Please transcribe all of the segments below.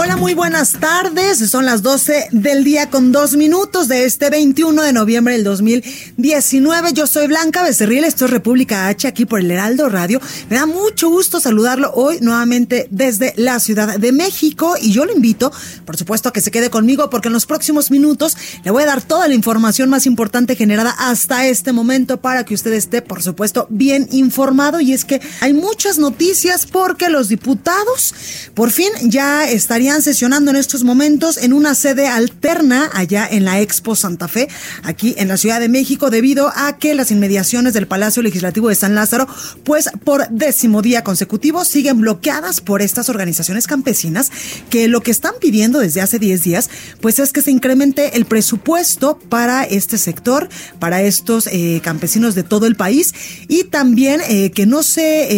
Hola, muy buenas tardes. Son las 12 del día con dos minutos de este 21 de noviembre del 2019. Yo soy Blanca Becerril, esto es República H aquí por el Heraldo Radio. Me da mucho gusto saludarlo hoy nuevamente desde la Ciudad de México y yo lo invito, por supuesto, a que se quede conmigo porque en los próximos minutos le voy a dar toda la información más importante generada hasta este momento para que usted esté, por supuesto, bien informado. Y es que hay muchas noticias porque los diputados por fin ya estarían sesionando en estos momentos en una sede alterna allá en la Expo Santa Fe, aquí en la Ciudad de México, debido a que las inmediaciones del Palacio Legislativo de San Lázaro, pues por décimo día consecutivo, siguen bloqueadas por estas organizaciones campesinas que lo que están pidiendo desde hace 10 días, pues es que se incremente el presupuesto para este sector, para estos eh, campesinos de todo el país y también eh, que no se,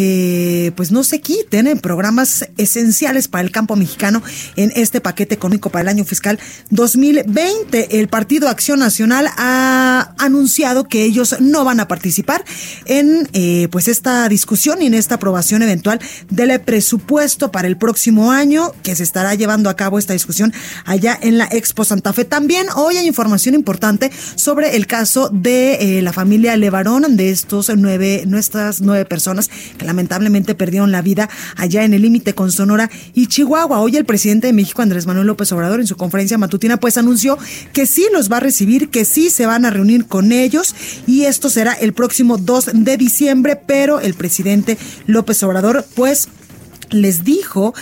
eh, pues no se quiten en programas esenciales para el campo mexicano en este paquete económico para el año fiscal 2020. El Partido Acción Nacional ha anunciado que ellos no van a participar en eh, pues esta discusión y en esta aprobación eventual del presupuesto para el próximo año que se estará llevando a cabo esta discusión allá en la Expo Santa Fe. También hoy hay información importante sobre el caso de eh, la familia Levarón, de estos nueve, nuestras nueve personas que lamentablemente perdieron la vida allá en el límite con Sonora y Chihuahua. Hoy el presidente de México, Andrés Manuel López Obrador, en su conferencia matutina, pues anunció que sí los va a recibir, que sí se van a reunir con ellos y esto será el próximo 2 de diciembre, pero el presidente López Obrador, pues les dijo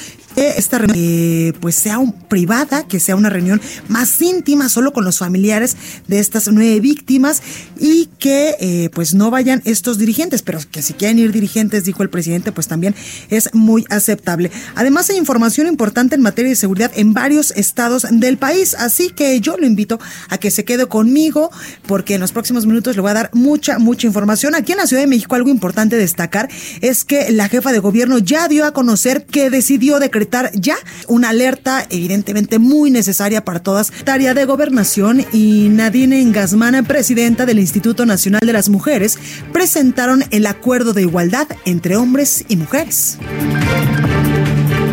esta reunión eh, pues sea un, privada, que sea una reunión más íntima, solo con los familiares de estas nueve víctimas y que eh, pues no vayan estos dirigentes, pero que si quieren ir dirigentes, dijo el presidente, pues también es muy aceptable. Además hay información importante en materia de seguridad en varios estados del país, así que yo lo invito a que se quede conmigo porque en los próximos minutos le voy a dar mucha, mucha información. Aquí en la Ciudad de México algo importante destacar es que la jefa de gobierno ya dio a conocer que decidió decretar ya una alerta evidentemente muy necesaria para todas. Tarea de Gobernación y Nadine Engasmana, presidenta del Instituto Nacional de las Mujeres, presentaron el acuerdo de igualdad entre hombres y mujeres.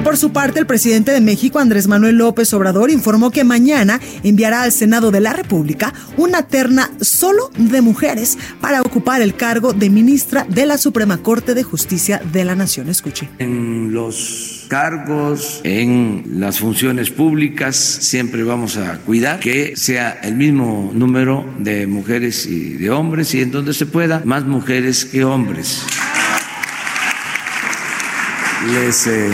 Por su parte, el presidente de México, Andrés Manuel López Obrador, informó que mañana enviará al Senado de la República una terna solo de mujeres para ocupar el cargo de ministra de la Suprema Corte de Justicia de la Nación. Escuche. En los cargos, en las funciones públicas, siempre vamos a cuidar que sea el mismo número de mujeres y de hombres y en donde se pueda, más mujeres que hombres. Les eh,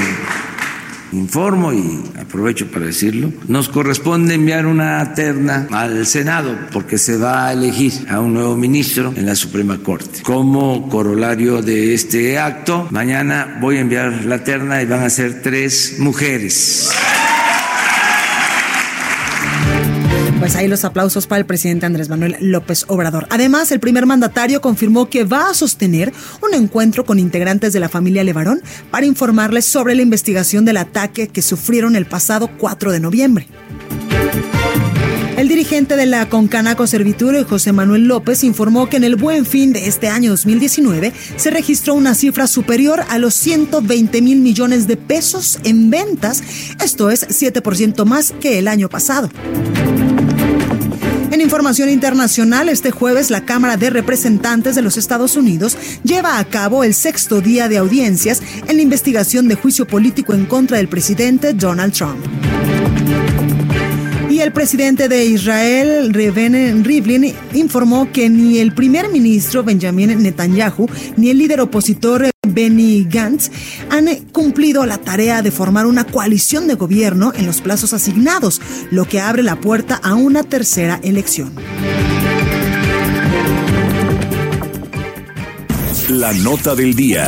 informo y aprovecho para decirlo, nos corresponde enviar una terna al Senado porque se va a elegir a un nuevo ministro en la Suprema Corte. Como corolario de este acto, mañana voy a enviar la terna y van a ser tres mujeres. Pues ahí los aplausos para el presidente Andrés Manuel López Obrador. Además, el primer mandatario confirmó que va a sostener un encuentro con integrantes de la familia Levarón para informarles sobre la investigación del ataque que sufrieron el pasado 4 de noviembre. El dirigente de la Concanaco Servitur, José Manuel López, informó que en el buen fin de este año 2019 se registró una cifra superior a los 120 mil millones de pesos en ventas, esto es 7% más que el año pasado. En información internacional, este jueves la Cámara de Representantes de los Estados Unidos lleva a cabo el sexto día de audiencias en la investigación de juicio político en contra del presidente Donald Trump. Y el presidente de Israel, Reuven Rivlin, informó que ni el primer ministro Benjamin Netanyahu ni el líder opositor Benny Gantz han cumplido la tarea de formar una coalición de gobierno en los plazos asignados, lo que abre la puerta a una tercera elección. La nota del día.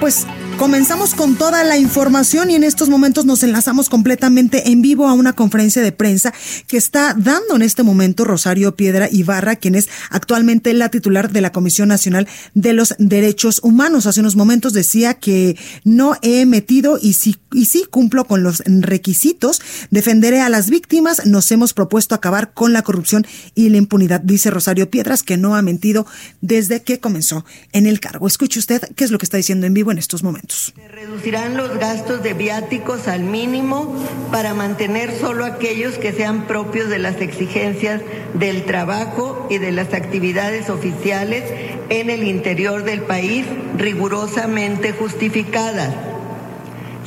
Pues Comenzamos con toda la información y en estos momentos nos enlazamos completamente en vivo a una conferencia de prensa que está dando en este momento Rosario Piedra Ibarra, quien es actualmente la titular de la Comisión Nacional de los Derechos Humanos. Hace unos momentos decía que no he metido y sí, y sí cumplo con los requisitos, defenderé a las víctimas, nos hemos propuesto acabar con la corrupción y la impunidad, dice Rosario Piedras, que no ha mentido desde que comenzó en el cargo. Escuche usted qué es lo que está diciendo en vivo en estos momentos. Se reducirán los gastos de viáticos al mínimo para mantener solo aquellos que sean propios de las exigencias del trabajo y de las actividades oficiales en el interior del país rigurosamente justificadas.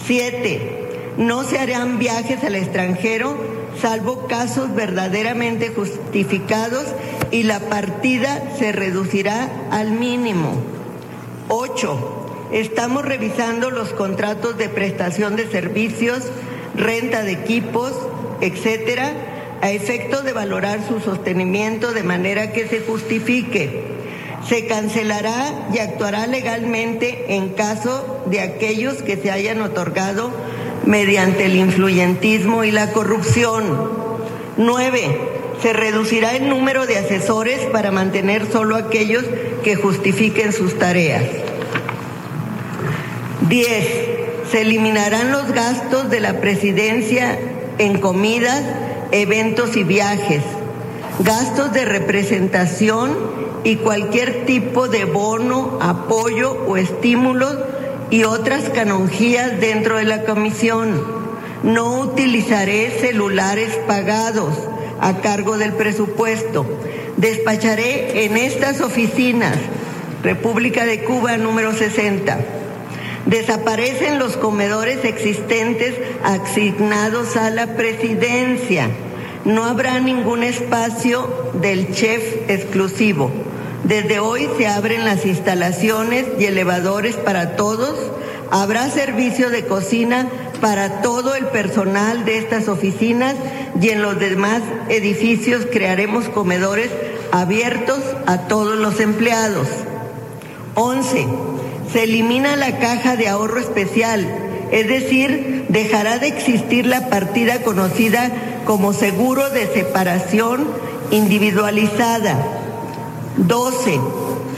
Siete, no se harán viajes al extranjero salvo casos verdaderamente justificados y la partida se reducirá al mínimo. Ocho, Estamos revisando los contratos de prestación de servicios, renta de equipos, etcétera, a efecto de valorar su sostenimiento de manera que se justifique. Se cancelará y actuará legalmente en caso de aquellos que se hayan otorgado mediante el influyentismo y la corrupción. Nueve, se reducirá el número de asesores para mantener solo aquellos que justifiquen sus tareas. 10. Se eliminarán los gastos de la presidencia en comidas, eventos y viajes, gastos de representación y cualquier tipo de bono, apoyo o estímulo y otras canonjías dentro de la comisión. No utilizaré celulares pagados a cargo del presupuesto. Despacharé en estas oficinas, República de Cuba número 60 Desaparecen los comedores existentes asignados a la presidencia. No habrá ningún espacio del chef exclusivo. Desde hoy se abren las instalaciones y elevadores para todos. Habrá servicio de cocina para todo el personal de estas oficinas y en los demás edificios crearemos comedores abiertos a todos los empleados. 11 se elimina la caja de ahorro especial, es decir, dejará de existir la partida conocida como seguro de separación individualizada. 12.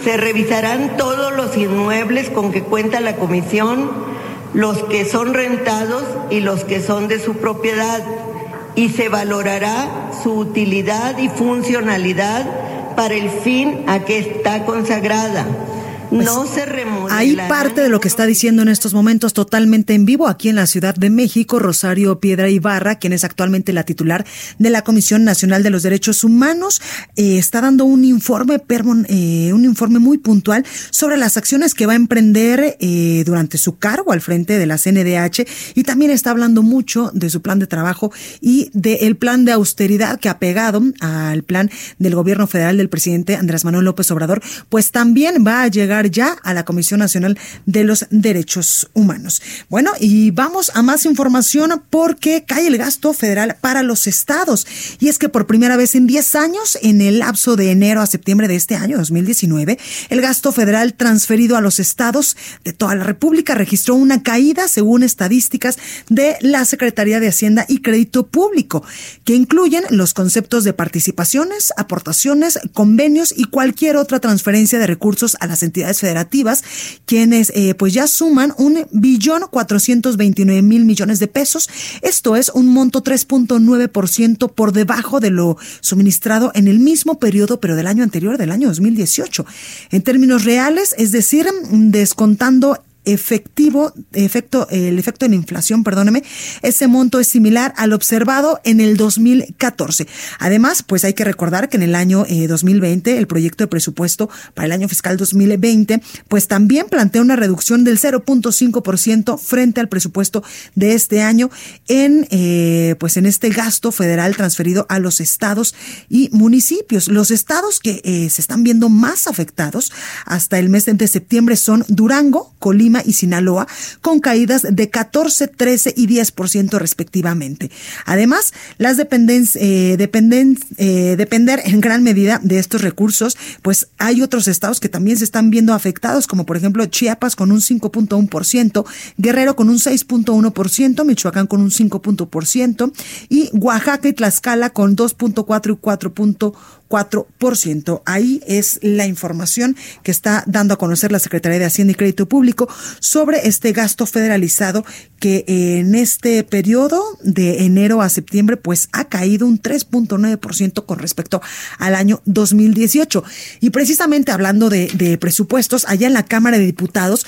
Se revisarán todos los inmuebles con que cuenta la comisión, los que son rentados y los que son de su propiedad, y se valorará su utilidad y funcionalidad para el fin a que está consagrada pues, no se Ahí parte de lo que está diciendo en estos momentos totalmente en vivo aquí en la Ciudad de México, Rosario Piedra Ibarra, quien es actualmente la titular de la Comisión Nacional de los Derechos Humanos, eh, está dando un informe, eh, un informe muy puntual sobre las acciones que va a emprender eh, durante su cargo al frente de la CNDH y también está hablando mucho de su plan de trabajo y del plan de austeridad que ha pegado al plan del gobierno federal del presidente Andrés Manuel López Obrador, pues también va a llegar ya a la Comisión Nacional de los Derechos Humanos. Bueno, y vamos a más información porque cae el gasto federal para los estados. Y es que por primera vez en 10 años, en el lapso de enero a septiembre de este año, 2019, el gasto federal transferido a los estados de toda la República registró una caída según estadísticas de la Secretaría de Hacienda y Crédito Público, que incluyen los conceptos de participaciones, aportaciones, convenios y cualquier otra transferencia de recursos a las entidades federativas, quienes eh, pues ya suman un billón 429 mil millones de pesos. Esto es un monto 3.9% por debajo de lo suministrado en el mismo periodo, pero del año anterior, del año 2018. En términos reales, es decir, descontando efectivo, efecto, el efecto en inflación, perdóneme, ese monto es similar al observado en el 2014. Además, pues hay que recordar que en el año 2020, eh, el proyecto de presupuesto para el año fiscal 2020, pues también plantea una reducción del 0.5% frente al presupuesto de este año en, eh, pues en este gasto federal transferido a los estados y municipios. Los estados que eh, se están viendo más afectados hasta el mes de septiembre son Durango, Colima y Sinaloa, con caídas de 14, 13 y 10% respectivamente. Además, las dependencias, eh, dependen, eh, depender en gran medida de estos recursos, pues hay otros estados que también se están viendo afectados, como por ejemplo Chiapas con un 5.1%, Guerrero con un 6.1%, Michoacán con un 5%, y Oaxaca y Tlaxcala con 2.4 y 4.1%. 4%. Ahí es la información que está dando a conocer la Secretaría de Hacienda y Crédito Público sobre este gasto federalizado que en este periodo de enero a septiembre pues ha caído un 3.9% con respecto al año 2018. Y precisamente hablando de, de presupuestos, allá en la Cámara de Diputados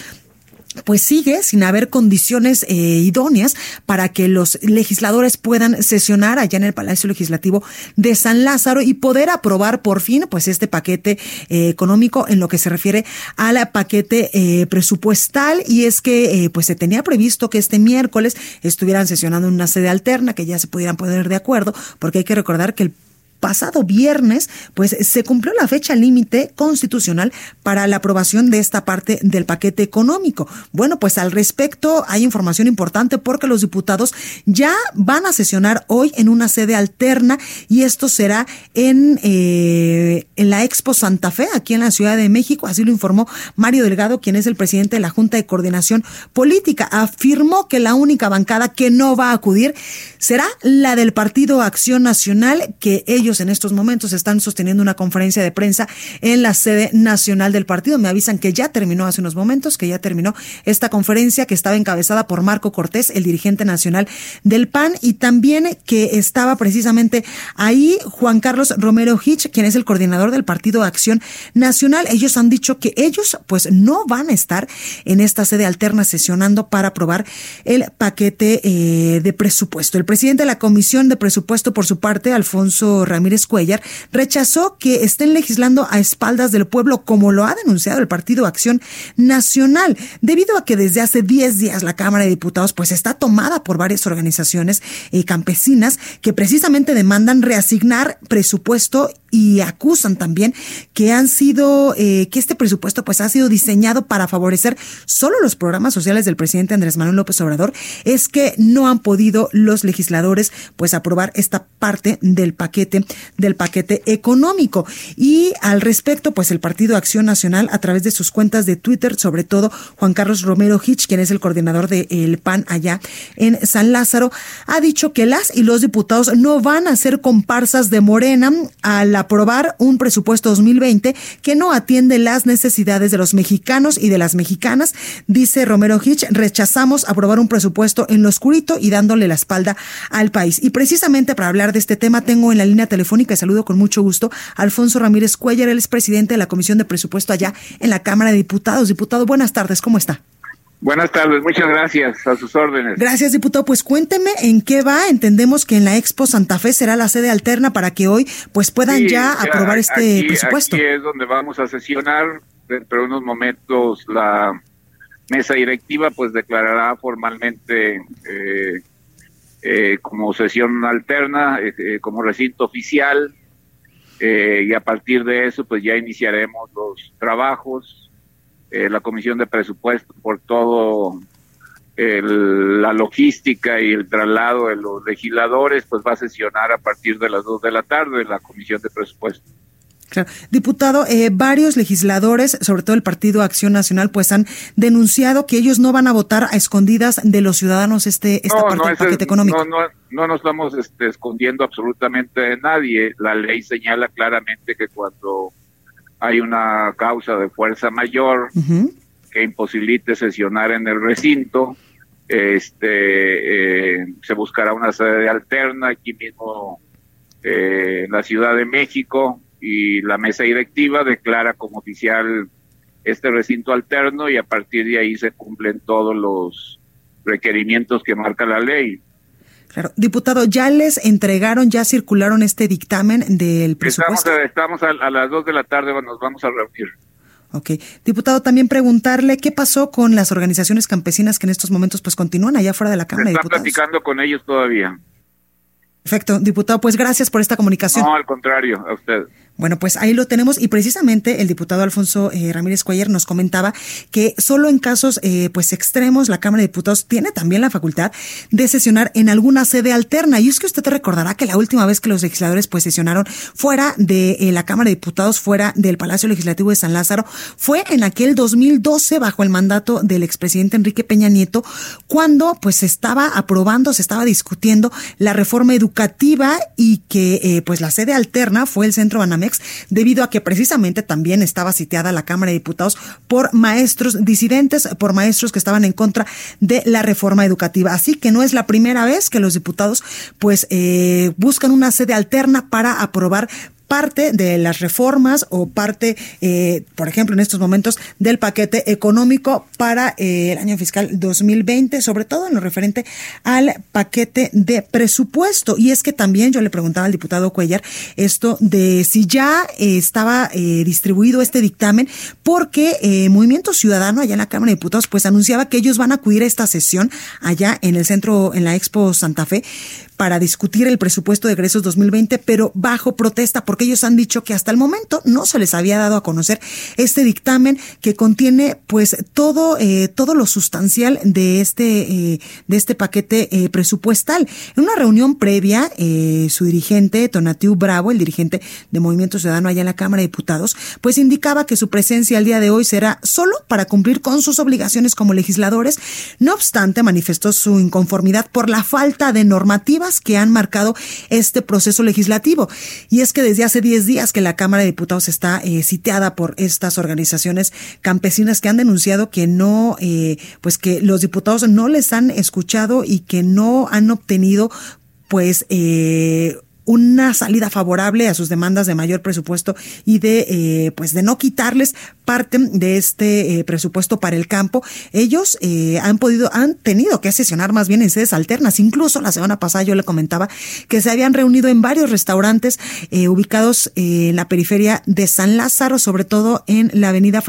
pues sigue sin haber condiciones eh, idóneas para que los legisladores puedan sesionar allá en el Palacio Legislativo de San Lázaro y poder aprobar por fin pues este paquete eh, económico en lo que se refiere al paquete eh, presupuestal. Y es que pues se tenía previsto que este miércoles estuvieran sesionando en una sede alterna que ya se pudieran poner de acuerdo porque hay que recordar que el pasado viernes, pues se cumplió la fecha límite constitucional para la aprobación de esta parte del paquete económico. Bueno, pues al respecto hay información importante porque los diputados ya van a sesionar hoy en una sede alterna y esto será en, eh, en la Expo Santa Fe, aquí en la Ciudad de México. Así lo informó Mario Delgado, quien es el presidente de la Junta de Coordinación Política. Afirmó que la única bancada que no va a acudir será la del Partido Acción Nacional, que ellos en estos momentos están sosteniendo una conferencia de prensa en la sede nacional del partido. Me avisan que ya terminó hace unos momentos, que ya terminó esta conferencia que estaba encabezada por Marco Cortés, el dirigente nacional del PAN, y también que estaba precisamente ahí Juan Carlos Romero Hitch, quien es el coordinador del Partido Acción Nacional. Ellos han dicho que ellos pues no van a estar en esta sede alterna sesionando para aprobar el paquete eh, de presupuesto. El presidente de la Comisión de Presupuesto, por su parte, Alfonso Ramírez Cuellar, rechazó que estén legislando a espaldas del pueblo, como lo ha denunciado el Partido Acción Nacional, debido a que desde hace 10 días la Cámara de Diputados pues está tomada por varias organizaciones eh, campesinas que precisamente demandan reasignar presupuesto y acusan también que han sido eh, que este presupuesto pues ha sido diseñado para favorecer solo los programas sociales del presidente Andrés Manuel López Obrador. Es que no han podido los legisladores pues aprobar esta parte del paquete del paquete económico y al respecto pues el Partido Acción Nacional a través de sus cuentas de Twitter sobre todo Juan Carlos Romero Hitch quien es el coordinador del PAN allá en San Lázaro ha dicho que las y los diputados no van a ser comparsas de Morena a la aprobar un presupuesto 2020 que no atiende las necesidades de los mexicanos y de las mexicanas. Dice Romero Hitch, rechazamos aprobar un presupuesto en lo oscurito y dándole la espalda al país. Y precisamente para hablar de este tema tengo en la línea telefónica, y saludo con mucho gusto, Alfonso Ramírez Cuellar, él es presidente de la Comisión de Presupuesto allá en la Cámara de Diputados. Diputado, buenas tardes, ¿cómo está? Buenas tardes, muchas gracias, a sus órdenes. Gracias, diputado. Pues cuénteme en qué va. Entendemos que en la Expo Santa Fe será la sede alterna para que hoy pues puedan ya aprobar este presupuesto. Aquí es donde vamos a sesionar. Dentro de unos momentos la mesa directiva pues declarará formalmente eh, eh, como sesión alterna, eh, como recinto oficial y a partir de eso pues ya iniciaremos los trabajos eh, la Comisión de Presupuesto por todo la logística y el traslado de los legisladores, pues va a sesionar a partir de las dos de la tarde la Comisión de Presupuesto. Diputado, eh, varios legisladores, sobre todo el Partido Acción Nacional, pues han denunciado que ellos no van a votar a escondidas de los ciudadanos este esta parte del paquete económico. No, no, no nos estamos este, escondiendo absolutamente de nadie. La ley señala claramente que cuando hay una causa de fuerza mayor que imposibilite sesionar en el recinto. Este eh, se buscará una sede alterna aquí mismo eh, en la Ciudad de México y la mesa directiva declara como oficial este recinto alterno y a partir de ahí se cumplen todos los requerimientos que marca la ley. Claro. Diputado, ¿ya les entregaron, ya circularon este dictamen del presupuesto? Estamos, a, a, las dos de la tarde, nos vamos a reunir. Ok. Diputado, también preguntarle qué pasó con las organizaciones campesinas que en estos momentos pues continúan allá fuera de la Cámara de Diputados. platicando con ellos todavía. Perfecto, diputado, pues gracias por esta comunicación. No, al contrario, a usted. Bueno, pues ahí lo tenemos. Y precisamente el diputado Alfonso eh, Ramírez Cuellar nos comentaba que solo en casos eh, pues extremos la Cámara de Diputados tiene también la facultad de sesionar en alguna sede alterna. Y es que usted te recordará que la última vez que los legisladores pues sesionaron fuera de eh, la Cámara de Diputados, fuera del Palacio Legislativo de San Lázaro, fue en aquel 2012 bajo el mandato del expresidente Enrique Peña Nieto cuando pues se estaba aprobando, se estaba discutiendo la reforma educativa y que pues la sede alterna fue el Centro Banamex debido a que precisamente también estaba sitiada la Cámara de Diputados por maestros disidentes, por maestros que estaban en contra de la reforma educativa. Así que no es la primera vez que los diputados pues eh, buscan una sede alterna para aprobar parte de las reformas o parte, eh, por ejemplo, en estos momentos del paquete económico para eh, el año fiscal 2020, sobre todo en lo referente al paquete de presupuesto. Y es que también yo le preguntaba al diputado Cuellar esto de si ya eh, estaba distribuido este dictamen, porque Movimiento Ciudadano allá en la Cámara de Diputados pues anunciaba que ellos van a acudir a esta sesión allá en el centro, en la Expo Santa Fe, para discutir el presupuesto de egresos 2020, pero bajo protesta, porque ellos han dicho que hasta el momento no se les había dado a conocer este dictamen que contiene pues todo, eh, todo lo sustancial de este, eh, de este paquete eh, presupuestal. En una reunión previa, su dirigente, Tonatiu Bravo, el dirigente de Movimiento Ciudadano allá en la Cámara de Diputados, pues indicaba que su presencia el día de hoy será solo para cumplir con sus obligaciones como legisladores. No obstante, manifestó su inconformidad por la falta de normativa que han marcado este proceso legislativo. Y es que desde hace 10 días que la Cámara de Diputados está eh, sitiada por estas organizaciones campesinas que han denunciado que no, eh, pues que los diputados no les han escuchado y que no han obtenido pues eh, una salida favorable a sus demandas de mayor presupuesto y de eh, pues de no quitarles parte de este eh, presupuesto para el campo. Ellos eh, han podido, han tenido que sesionar más bien en sedes alternas. Incluso la semana pasada yo le comentaba que se habían reunido en varios restaurantes ubicados en la periferia de San Lázaro, sobre todo en la avenida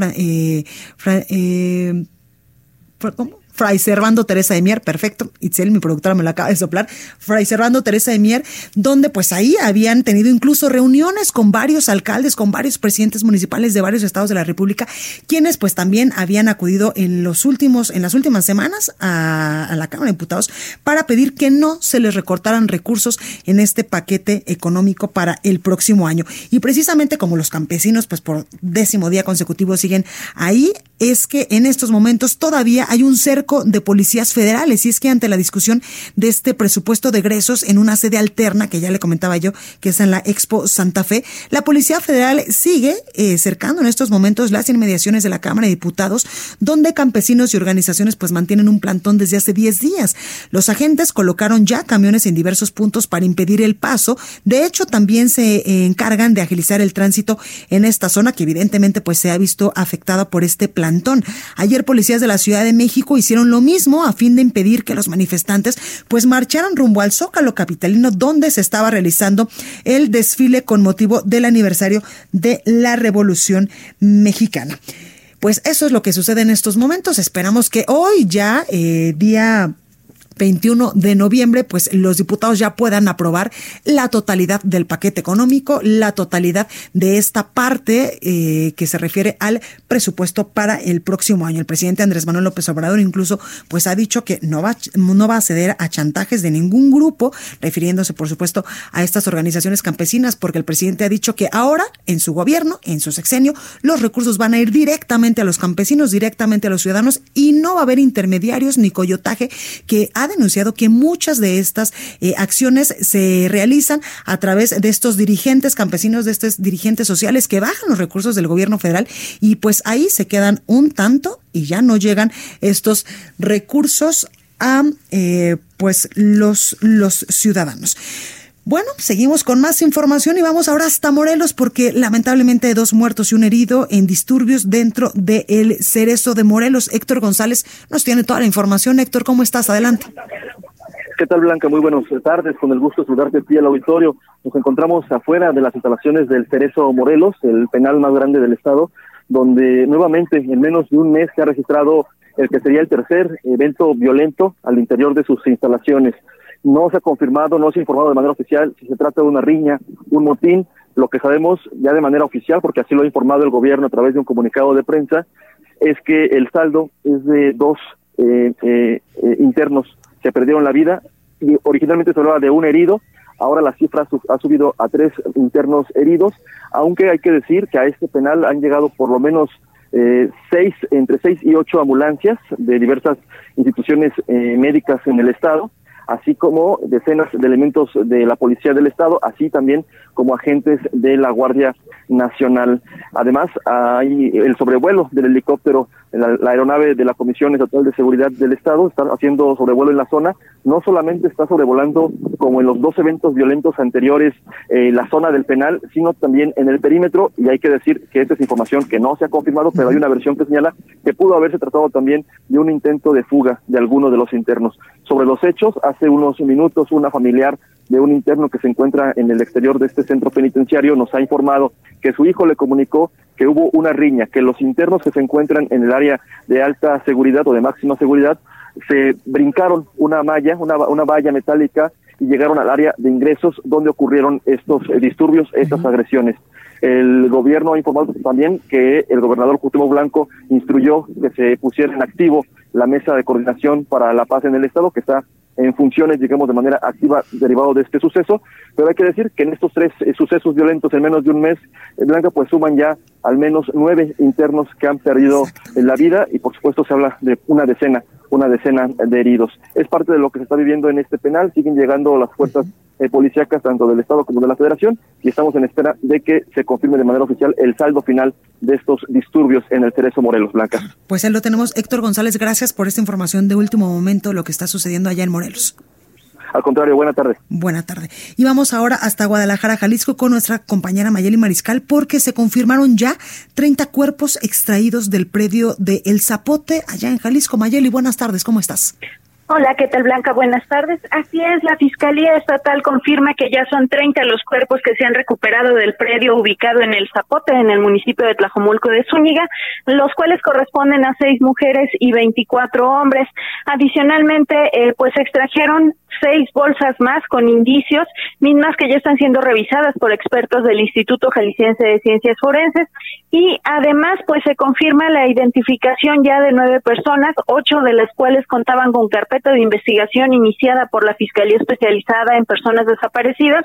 ¿cómo? Fray Servando Teresa de Mier, perfecto, Itzel, mi productora me lo acaba de soplar, Fray Servando Teresa de Mier, donde pues ahí habían tenido incluso reuniones con varios alcaldes, con varios presidentes municipales de varios estados de la República, quienes pues también habían acudido en los últimos, en las últimas semanas a, a la Cámara de Diputados para pedir que no se les recortaran recursos en este paquete económico para el próximo año. Y precisamente como los campesinos pues por décimo día consecutivo siguen ahí, es que en estos momentos todavía hay un cerco de policías federales y es que ante la discusión de este presupuesto de egresos en una sede alterna que ya le comentaba yo que es en la Expo Santa Fe, la Policía Federal sigue eh, cercando en estos momentos las inmediaciones de la Cámara de Diputados donde campesinos y organizaciones pues mantienen un plantón desde hace 10 días. Los agentes colocaron ya camiones en diversos puntos para impedir el paso. De hecho, también se eh, encargan de agilizar el tránsito en esta zona que evidentemente pues se ha visto afectada por este plan Ayer policías de la Ciudad de México hicieron lo mismo a fin de impedir que los manifestantes pues marcharan rumbo al Zócalo capitalino donde se estaba realizando el desfile con motivo del aniversario de la Revolución Mexicana. Pues eso es lo que sucede en estos momentos. Esperamos que hoy ya, eh, día 21 de noviembre, pues los diputados ya puedan aprobar la totalidad del paquete económico, la totalidad de esta parte eh, que se refiere al presupuesto para el próximo año. El presidente Andrés Manuel López Obrador incluso pues ha dicho que no va, no va a ceder a chantajes de ningún grupo, refiriéndose por supuesto a estas organizaciones campesinas, porque el presidente ha dicho que ahora en su gobierno, en su sexenio, los recursos van a ir directamente a los campesinos, directamente a los ciudadanos y no va a haber intermediarios ni coyotaje que ha denunciado que muchas de estas eh, acciones se realizan a través de estos dirigentes campesinos, de estos dirigentes sociales que bajan los recursos del gobierno federal y pues ahí se quedan un tanto y ya no llegan estos recursos a eh, pues los, los ciudadanos. Bueno, seguimos con más información y vamos ahora hasta Morelos porque lamentablemente hay dos muertos y un herido en disturbios dentro del Cerezo de Morelos. Héctor González nos tiene toda la información. Héctor, ¿cómo estás? Adelante. ¿Qué tal, Blanca? Muy buenas tardes. Con el gusto de saludarte aquí al auditorio. Nos encontramos afuera de las instalaciones del Cerezo Morelos, el penal más grande del estado, donde nuevamente en menos de un mes se ha registrado el que sería el tercer evento violento al interior de sus instalaciones. No se ha confirmado, no se ha informado de manera oficial si se trata de una riña, un motín. Lo que sabemos ya de manera oficial, porque así lo ha informado el gobierno a través de un comunicado de prensa, es que el saldo es de dos eh, eh, eh, internos que perdieron la vida. Y originalmente se hablaba de un herido, ahora la cifra ha subido a tres internos heridos, aunque hay que decir que a este penal han llegado por lo menos seis, entre seis y ocho ambulancias de diversas instituciones médicas en el estado así como decenas de elementos de la Policía del Estado, así también como agentes de la Guardia Nacional. Además, hay el sobrevuelo del helicóptero, la, aeronave de la Comisión Estatal de Seguridad del Estado está haciendo sobrevuelo en la zona. No solamente está sobrevolando como en los dos eventos violentos anteriores eh, la zona del penal, sino también en el perímetro. Y hay que decir que esta es información que no se ha confirmado, pero hay una versión que señala que pudo haberse tratado también de un intento de fuga de alguno de los internos. Sobre los hechos, hace unos minutos una familiar de un interno que se encuentra en el exterior de este centro penitenciario nos ha informado que su hijo le comunicó que hubo una riña, que los internos que se encuentran en el área de alta seguridad o de máxima seguridad se brincaron una malla, una, una valla metálica y llegaron al área de ingresos donde ocurrieron estos eh, disturbios, estas agresiones. El gobierno ha informado también que el gobernador Cuauhtémoc Blanco instruyó que se pusiera en activo la mesa de coordinación para la paz en el estado que está en funciones, digamos, de manera activa derivado de este suceso, pero hay que decir que en estos tres eh, sucesos violentos en menos de un mes, en Blanca, pues suman ya al menos nueve internos que han perdido la vida y por supuesto se habla de una decena, una decena de heridos. Es parte de lo que se está viviendo en este penal, siguen llegando las fuerzas eh, policíacas tanto del Estado como de la Federación y estamos en espera de que se confirme de manera oficial el saldo final de estos disturbios en el Cerezo Morelos Blanca. Pues ahí lo tenemos. Héctor González, gracias por esta información de último momento, lo que está sucediendo allá en Morelos. Al contrario, buena tarde. Buena tarde. Y vamos ahora hasta Guadalajara, Jalisco, con nuestra compañera Mayeli Mariscal, porque se confirmaron ya 30 cuerpos extraídos del predio de El Zapote, allá en Jalisco. Mayeli, buenas tardes, ¿cómo estás? Hola, ¿qué tal Blanca? Buenas tardes. Así es, la Fiscalía Estatal confirma que ya son 30 los cuerpos que se han recuperado del predio ubicado en El Zapote, en el municipio de Tlajomulco de Zúñiga, los cuales corresponden a seis mujeres y 24 hombres. Adicionalmente, eh, pues extrajeron seis bolsas más con indicios, mismas que ya están siendo revisadas por expertos del Instituto Jalisciense de Ciencias Forenses y además pues se confirma la identificación ya de nueve personas, ocho de las cuales contaban con carpeta de investigación iniciada por la Fiscalía Especializada en Personas Desaparecidas,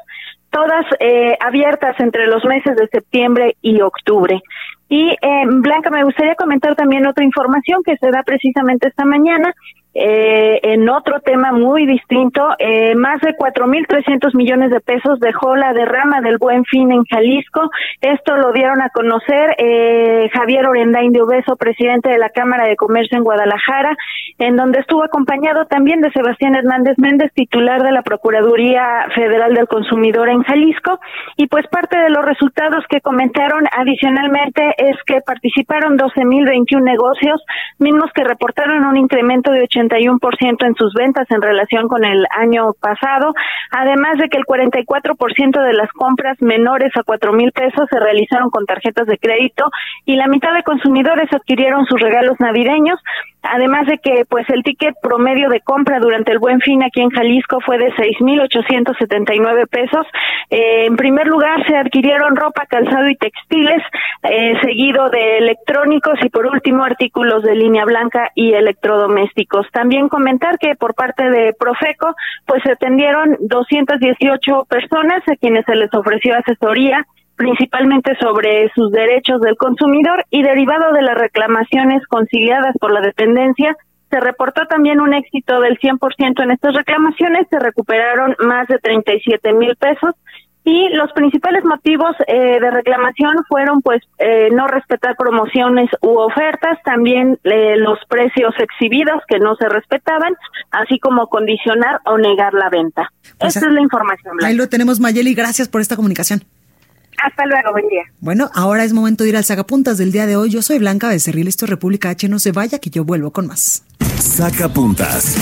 todas eh, abiertas entre los meses de septiembre y octubre. Y eh, Blanca, me gustaría comentar también otra información que se da precisamente esta mañana. Eh, en otro tema muy distinto, eh, más de 4.300 millones de pesos dejó la derrama del Buen Fin en Jalisco. Esto lo dieron a conocer eh, Javier Orendain de Obeso, presidente de la Cámara de Comercio en Guadalajara, en donde estuvo acompañado también de Sebastián Hernández Méndez, titular de la Procuraduría Federal del Consumidor en Y pues parte de los resultados que comentaron adicionalmente es que participaron 12.021 negocios, mismos que reportaron un incremento de 80 ciento en sus ventas en relación con el año pasado, además de que el 44% de las compras menores a cuatro mil pesos se realizaron con tarjetas de crédito y la mitad de consumidores adquirieron sus regalos navideños, además de que pues el ticket promedio de compra durante el Buen Fin aquí en Jalisco fue de seis mil ochocientos setenta y nueve pesos. Eh, en primer lugar se adquirieron ropa, calzado y textiles, eh, seguido de electrónicos y por último artículos de línea blanca y electrodomésticos. También comentar que por parte de Profeco, pues se atendieron 218 personas a quienes se les ofreció asesoría principalmente sobre sus derechos del consumidor y derivado de las reclamaciones conciliadas por la dependencia, se reportó también un éxito del 100% en estas reclamaciones, se recuperaron más de 37 mil pesos y los principales motivos eh, de reclamación fueron pues eh, no respetar promociones u ofertas, también eh, los precios exhibidos que no se respetaban, así como condicionar o negar la venta. Pues Esta es la información. Blanca. Ahí lo tenemos, Mayeli. Gracias por esta comunicación. Hasta luego, buen día. Bueno, ahora es momento de ir al Sacapuntas del día de hoy. Yo soy Blanca Becerril, esto es República H. No se vaya, que yo vuelvo con más. Saca puntas.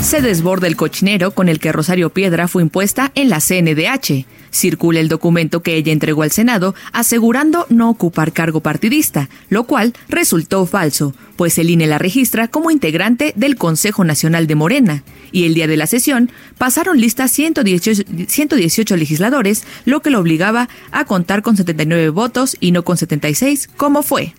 Se desborda el cochinero con el que Rosario Piedra fue impuesta en la CNDH. Circula el documento que ella entregó al Senado asegurando no ocupar cargo partidista, lo cual resultó falso, pues el INE la registra como integrante del Consejo Nacional de Morena. Y el día de la sesión pasaron listas 118, 118 legisladores, lo que lo obligaba a contar con 79 votos y no con 76, como fue.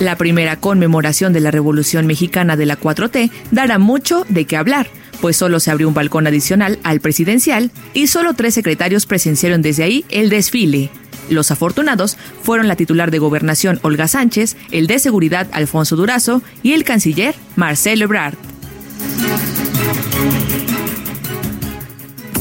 La primera conmemoración de la Revolución Mexicana de la 4T dará mucho de qué hablar, pues solo se abrió un balcón adicional al presidencial y solo tres secretarios presenciaron desde ahí el desfile. Los afortunados fueron la titular de Gobernación Olga Sánchez, el de Seguridad Alfonso Durazo y el canciller Marcelo Ebrard.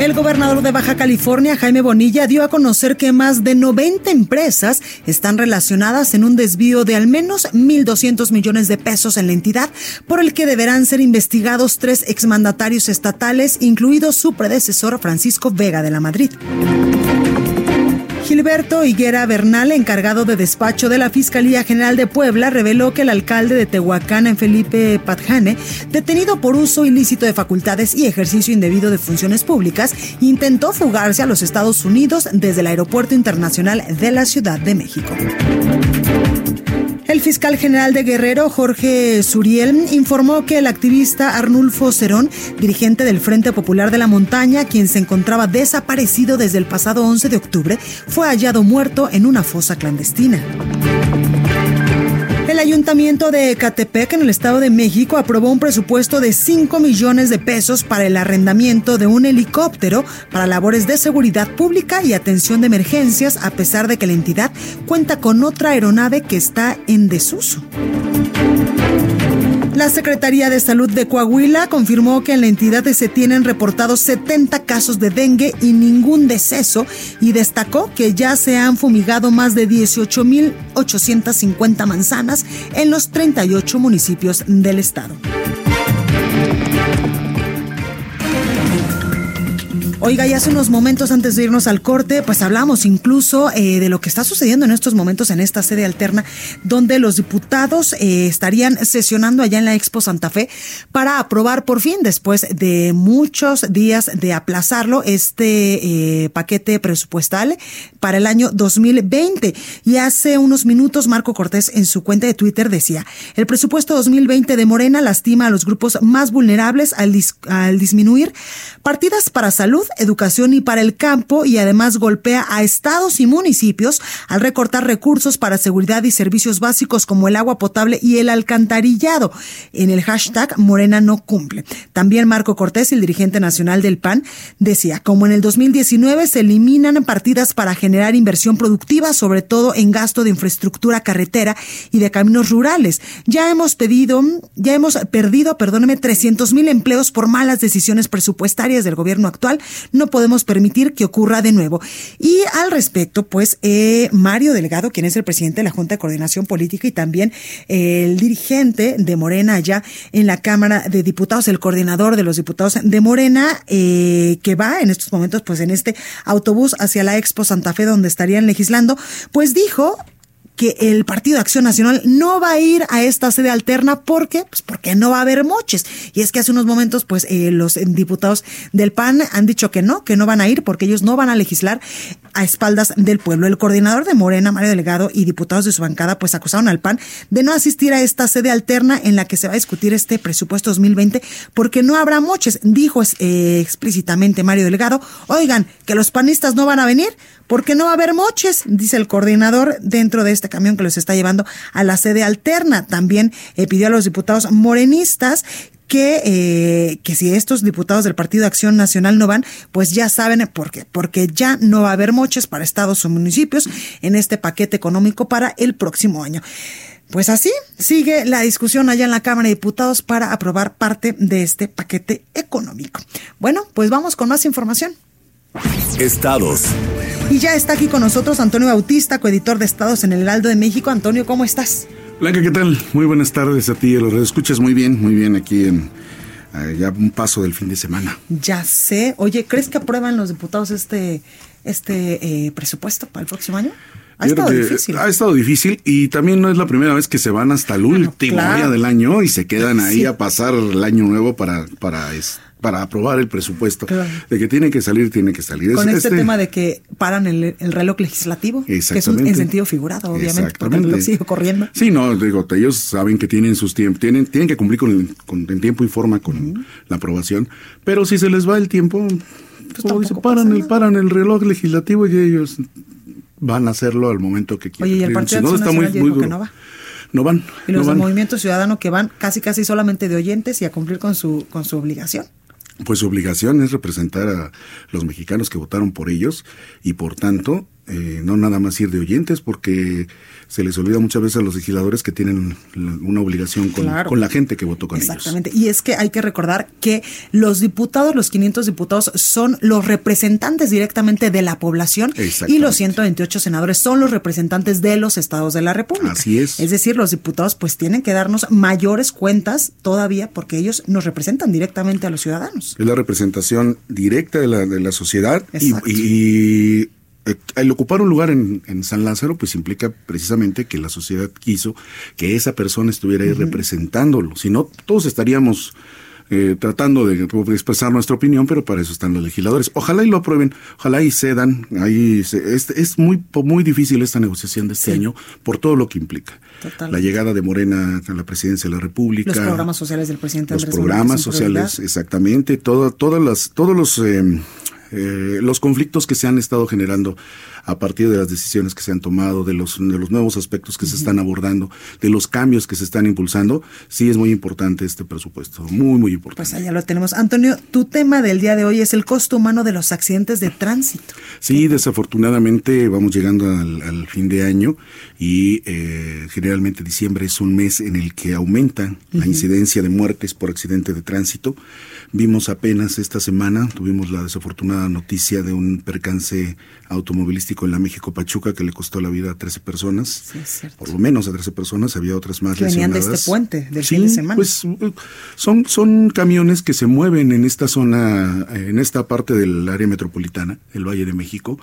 El gobernador de Baja California, Jaime Bonilla, dio a conocer que más de 90 empresas están relacionadas en un desvío de al menos 1.200 millones de pesos en la entidad, por el que deberán ser investigados tres exmandatarios estatales, incluido su predecesor Francisco Vega de la Madrid. Gilberto Higuera Bernal, encargado de despacho de la Fiscalía General de Puebla, reveló que el alcalde de Tehuacán, en Felipe Patjane, detenido por uso ilícito de facultades y ejercicio indebido de funciones públicas, intentó fugarse a los Estados Unidos desde el Aeropuerto Internacional de la Ciudad de México. El fiscal general de Guerrero, Jorge Suriel, informó que el activista Arnulfo Cerón, dirigente del Frente Popular de la Montaña, quien se encontraba desaparecido desde el pasado 11 de octubre, fue hallado muerto en una fosa clandestina. El ayuntamiento de Ecatepec, en el Estado de México, aprobó un presupuesto de 5 millones de pesos para el arrendamiento de un helicóptero para labores de seguridad pública y atención de emergencias, a pesar de que la entidad cuenta con otra aeronave que está en desuso. La Secretaría de Salud de Coahuila confirmó que en la entidad se tienen reportados 70 casos de dengue y ningún deceso y destacó que ya se han fumigado más de 18.850 manzanas en los 38 municipios del estado. Oiga, y hace unos momentos antes de irnos al corte, pues hablamos incluso eh, de lo que está sucediendo en estos momentos en esta sede alterna, donde los diputados eh, estarían sesionando allá en la Expo Santa Fe para aprobar por fin, después de muchos días de aplazarlo, este eh, paquete presupuestal para el año 2020. Y hace unos minutos, Marco Cortés en su cuenta de Twitter decía, el presupuesto 2020 de Morena lastima a los grupos más vulnerables al, dis al disminuir partidas para salud educación y para el campo y además golpea a estados y municipios al recortar recursos para seguridad y servicios básicos como el agua potable y el alcantarillado. En el hashtag Morena no cumple. También Marco Cortés, el dirigente nacional del PAN, decía, como en el 2019 se eliminan partidas para generar inversión productiva, sobre todo en gasto de infraestructura carretera y de caminos rurales. Ya hemos pedido, ya hemos perdido, perdóneme, 300 mil empleos por malas decisiones presupuestarias del gobierno actual no podemos permitir que ocurra de nuevo. Y al respecto, pues eh, Mario Delgado, quien es el presidente de la Junta de Coordinación Política y también eh, el dirigente de Morena allá en la Cámara de Diputados, el coordinador de los diputados de Morena, eh, que va en estos momentos pues en este autobús hacia la Expo Santa Fe donde estarían legislando, pues dijo que el Partido de Acción Nacional no va a ir a esta sede alterna porque, pues porque no va a haber moches. Y es que hace unos momentos, pues eh, los diputados del PAN han dicho que no, que no van a ir porque ellos no van a legislar a espaldas del pueblo. El coordinador de Morena, Mario Delgado, y diputados de su bancada, pues acusaron al PAN de no asistir a esta sede alterna en la que se va a discutir este presupuesto 2020 porque no habrá moches. Dijo eh, explícitamente Mario Delgado, oigan, que los panistas no van a venir porque no va a haber moches, dice el coordinador dentro de este camión que los está llevando a la sede alterna. También eh, pidió a los diputados morenistas que, eh, que si estos diputados del Partido Acción Nacional no van, pues ya saben por qué, porque ya no va a haber moches para estados o municipios en este paquete económico para el próximo año. Pues así sigue la discusión allá en la Cámara de Diputados para aprobar parte de este paquete económico. Bueno, pues vamos con más información. Estados. Y ya está aquí con nosotros Antonio Bautista, coeditor de Estados en el Heraldo de México. Antonio, ¿cómo estás? Blanca, ¿qué tal? Muy buenas tardes a ti, a los escuchas muy bien, muy bien aquí en eh, ya un paso del fin de semana. Ya sé. Oye, ¿crees que aprueban los diputados este, este eh, presupuesto para el próximo año? Ha estado difícil. Ha estado difícil y también no es la primera vez que se van hasta el último día del año y se quedan ahí a pasar el año nuevo para, para, para aprobar el presupuesto. De que tiene que salir, tiene que salir. Con este, tema de que paran el, reloj legislativo, que es en sentido figurado, obviamente, porque el reloj sigue corriendo. Sí, no, digo, ellos saben que tienen sus tiempos, tienen, tienen que cumplir con, con en tiempo y forma con la aprobación, pero si se les va el tiempo, pues como dice, paran el, paran el reloj legislativo y ellos van a hacerlo al momento que quieran. Oye, y el Partido no, está muy, muy duro. no va. No van. Y los no del Movimiento Ciudadano que van casi casi solamente de oyentes y a cumplir con su, con su obligación. Pues su obligación es representar a los mexicanos que votaron por ellos y por tanto eh, no nada más ir de oyentes porque se les olvida muchas veces a los legisladores que tienen una obligación con, con la gente que votó con ellos. Exactamente. Y es que hay que recordar que los diputados, los 500 diputados, son los representantes directamente de la población y los 128 senadores son los representantes de los estados de la República. Así es. Es decir, los diputados pues tienen que darnos mayores cuentas todavía porque ellos nos representan directamente a los ciudadanos. Es la representación directa de la, de la sociedad y, y el ocupar un lugar en, San Lázaro, pues implica precisamente que la sociedad quiso que esa persona estuviera ahí representándolo. Si no, todos estaríamos eh, tratando de, expresar nuestra opinión, pero para eso están los legisladores. Ojalá y lo aprueben, ojalá y cedan. Ahí es, es muy, muy difícil esta negociación de este año por todo lo que implica. La llegada de Morena a la presidencia de la República. Los programas sociales del presidente Los programas sociales, exactamente. Todas las, todos los... Eh, eh, los conflictos que se han estado generando a partir de las decisiones que se han tomado, de los, de los nuevos aspectos que se están abordando, de los cambios que se están impulsando, sí es muy importante este presupuesto, muy, muy importante. Pues allá lo tenemos. Antonio, tu tema del día de hoy es el costo humano de los accidentes de tránsito. Sí, desafortunadamente vamos llegando al, fin de año y eh, generalmente diciembre es un mes en el que aumenta la incidencia de muertes por accidente de tránsito. Vimos apenas esta semana, tuvimos la desafortunada noticia de un percance automovilístico en la México Pachuca que le costó la vida a 13 personas. por lo menos a 13 personas, había otras más que venían de este puente del fin de semana. Pues son, son camiones que se mueven en esta zona, en esta parte del área metropolitana, el Valle de México.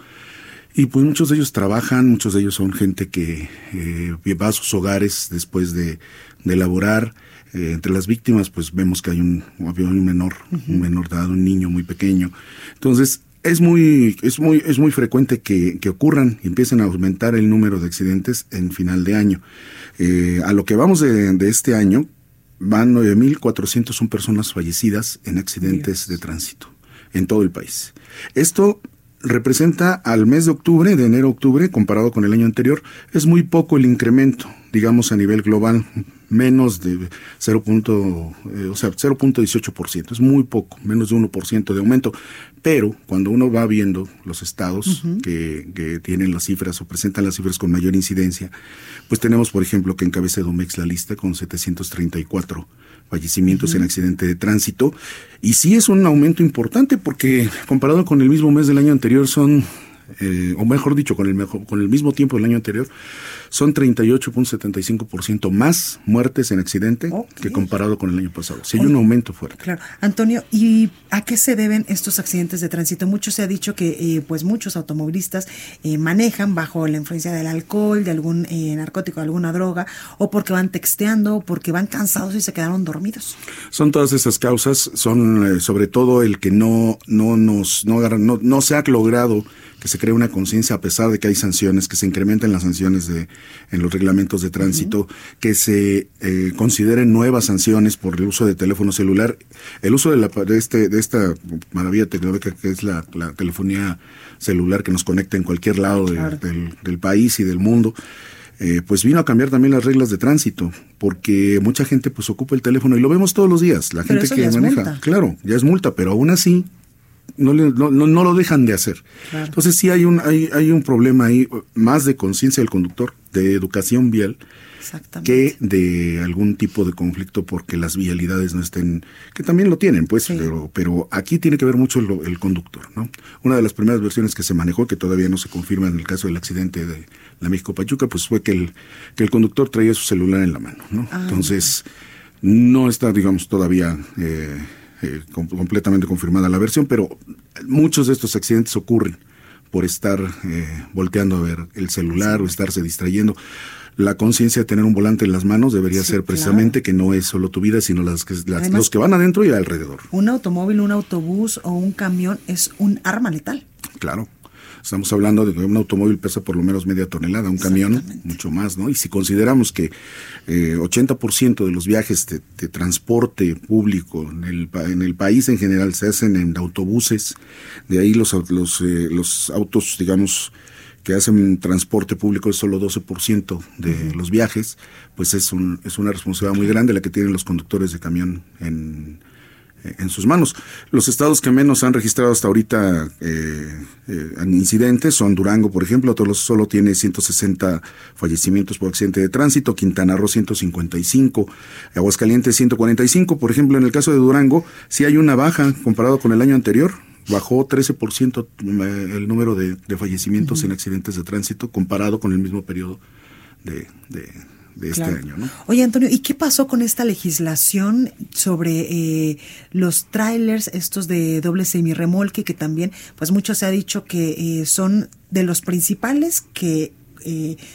Y pues muchos de ellos trabajan, muchos de ellos son gente que eh, va a sus hogares después de, de elaborar eh, entre las víctimas, pues vemos que hay un, había un menor, un menor dado, un niño muy pequeño. Entonces, es muy, es muy, es muy frecuente que, que ocurran y empiecen a aumentar el número de accidentes en final de año. Eh, a lo que vamos de, de este año, van 9.401 personas fallecidas en accidentes de tránsito en todo el país. Esto representa al mes de octubre, de enero a octubre, comparado con el año anterior, es muy poco el incremento, digamos a nivel global, menos de 0. Eh, o sea, 0.18%, es muy poco, menos de 1% de aumento. Pero cuando uno va viendo los estados que, que, tienen las cifras o presentan las cifras con mayor incidencia, pues tenemos, por ejemplo, que encabeza Domex la lista con 734 fallecimientos en accidente de tránsito. Y sí es un aumento importante porque comparado con el mismo mes del año anterior son eh, o mejor dicho, con el, mejor, con el mismo tiempo del año anterior, son 38.75% más muertes en accidente que comparado con el año pasado. Sí, hay un aumento fuerte. Claro. Antonio, ¿y a qué se deben estos accidentes de tránsito? Mucho se ha dicho que eh, pues muchos automovilistas eh, manejan bajo la influencia del alcohol, de algún narcótico, de alguna droga, o porque van texteando, o porque van cansados y se quedaron dormidos. Son todas esas causas, son sobre todo el que no, no, nos, no, no, no se ha logrado que se cree una conciencia a pesar de que hay sanciones, que se incrementen las sanciones de, en los reglamentos de tránsito, que se eh, consideren nuevas sanciones por el uso de teléfono celular, el uso de, la, de, este, de esta maravilla tecnológica que es la, telefonía celular que nos conecta en cualquier lado del, del país y del mundo eh, pues vino a cambiar también las reglas de tránsito, porque mucha gente pues ocupa el teléfono y lo vemos todos los días. La gente que maneja, claro, ya es multa, pero aún así no, no, no, lo dejan de hacer. Entonces sí hay un, hay, hay un problema ahí más de conciencia del conductor, de educación vial, que de algún tipo de conflicto porque las vialidades no estén, que también lo tienen, pues, pero, pero aquí tiene que ver mucho el, conductor, ¿no? Una de las primeras versiones que se manejó, que todavía no se confirma en el caso del accidente de la México Pachuca, pues fue que el, que el conductor traía su celular en la mano, ¿no? Ah, Entonces, no está, digamos, todavía eh, eh, completamente confirmada la versión, pero muchos de estos accidentes ocurren por estar eh, volteando a ver el celular o estarse distrayendo la conciencia de tener un volante en las manos debería ser precisamente que no es solo tu vida, sino las, que, los que van adentro y alrededor. Un automóvil, un autobús o un camión es un arma letal. Claro. Estamos hablando de que un automóvil pesa por lo menos media tonelada, un camión mucho más, ¿no? Y si consideramos que eh, 80% de los viajes de, transporte público en el, en el país en general se hacen en autobuses, de ahí los, los, eh, los autos, digamos, que hacen transporte público es solo 12% de los viajes, pues es, un, es una responsabilidad muy grande la que tienen los conductores de camión en, en sus manos. Los estados que menos han registrado hasta ahorita eh, eh, incidentes son Durango, por ejemplo, solo tiene 160 fallecimientos por accidente de tránsito, Quintana Roo 155, Aguascalientes 145, por ejemplo, en el caso de Durango, sí hay una baja comparado con el año anterior, bajó 13% eh, el número de, fallecimientos en accidentes de tránsito comparado con el mismo periodo de, este año. ¿no? Oye, Antonio, ¿y qué pasó con esta legislación sobre eh, los trailers, estos de doble semirremolque, que también, pues mucho se ha dicho que eh, son de los principales que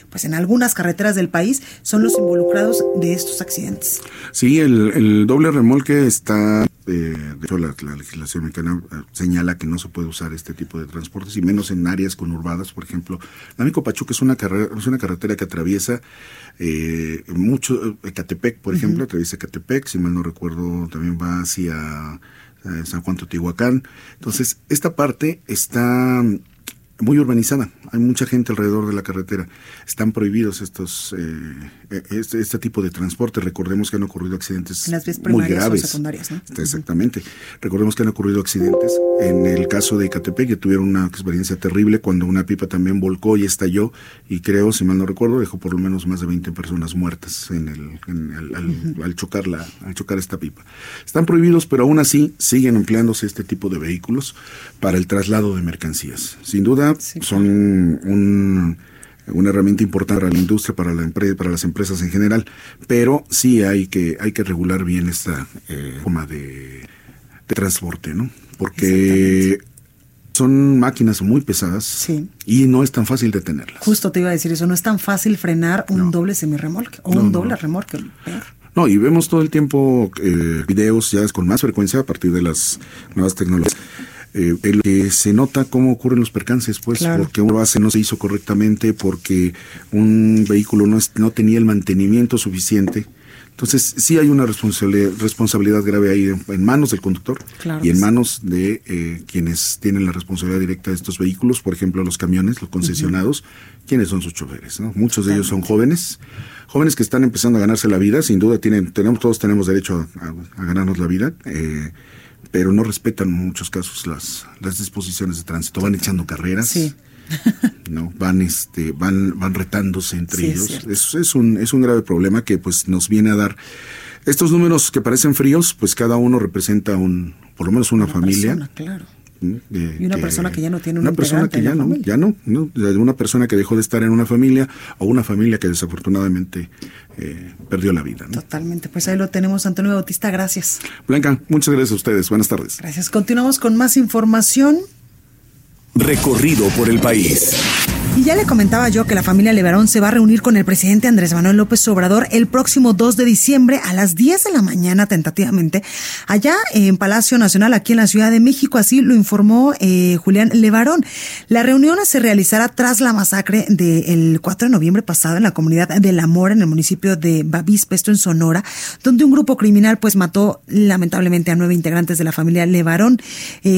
pues en algunas carreteras del país son los involucrados de estos accidentes. Sí, el, el doble remolque está de hecho, la, legislación mexicana eh, señala que no se puede usar este tipo de transportes y menos en áreas conurbadas, por ejemplo. La Mico Pachuca es una, carrera, es una carretera que atraviesa eh, mucho, Ecatepec, por ejemplo, atraviesa Ecatepec, si mal no recuerdo, también va hacia eh, San Juan Teotihuacán. Entonces, esta parte está muy urbanizada, hay mucha gente alrededor de la carretera. Están prohibidos estos eh, eh, este, este, tipo de transporte. Recordemos que han ocurrido accidentes muy graves. secundarias, ¿no? Exactamente. Recordemos que han ocurrido accidentes. En el caso de Icatepec ya tuvieron una experiencia terrible cuando una pipa también volcó y estalló y creo, si mal no recuerdo, dejó por lo menos más de 20 personas muertas en el, al, chocar la, al chocar esta pipa. Están prohibidos, pero aún así siguen empleándose este tipo de vehículos para el traslado de mercancías. Sin duda, son un, una herramienta importante para la industria, para la empresa, para las empresas en general, pero sí hay que hay que regular bien esta eh, forma de, transporte, ¿no? Porque son máquinas muy pesadas y no es tan fácil detenerlas. Justo te iba a decir eso, no es tan fácil frenar un doble semirremolque o un doble remolque. No, y vemos todo el tiempo eh, videos ya con más frecuencia a partir de las nuevas tecnologías eh, el que se nota cómo ocurren los percances, pues, porque una base no se hizo correctamente, porque un vehículo no, no tenía el mantenimiento suficiente. Entonces, sí hay una responsabilidad, responsabilidad grave ahí en, manos del conductor y en manos de eh, quienes tienen la responsabilidad directa de estos vehículos, por ejemplo, los camiones, los concesionados, quienes son sus choferes. ¿no? Muchos de ellos son jóvenes, jóvenes que están empezando a ganarse la vida, sin duda tienen, tenemos, todos tenemos derecho a, ganarnos la vida. Eh, pero no respetan en muchos casos las, las disposiciones de tránsito, van echando carreras. no van este van van retándose entre ellos. es, es, un es un grave problema que pues nos viene a dar estos números que parecen fríos pues cada uno representa un por lo menos una, familia. claro y una persona que ya no tiene una persona que ya no, ya no, no, una persona que dejó de estar en una familia o una familia que desafortunadamente eh, perdió la vida. Totalmente, pues ahí lo tenemos, Antonio Bautista, gracias. Blanca, muchas gracias a ustedes, buenas tardes. Gracias, continuamos con más información. Recorrido por el país. Y ya le comentaba yo que la familia Levarón se va a reunir con el presidente Andrés Manuel López Obrador el próximo 2 de diciembre a las 10 de la mañana tentativamente, allá en Palacio Nacional, aquí en la Ciudad de México, así lo informó eh, Julián Levarón. La reunión se realizará tras la masacre del 4 de noviembre pasado en la comunidad del Amor, en el municipio de Bavispe, esto en Sonora, donde un grupo criminal pues mató lamentablemente a nueve integrantes de la familia Levarón.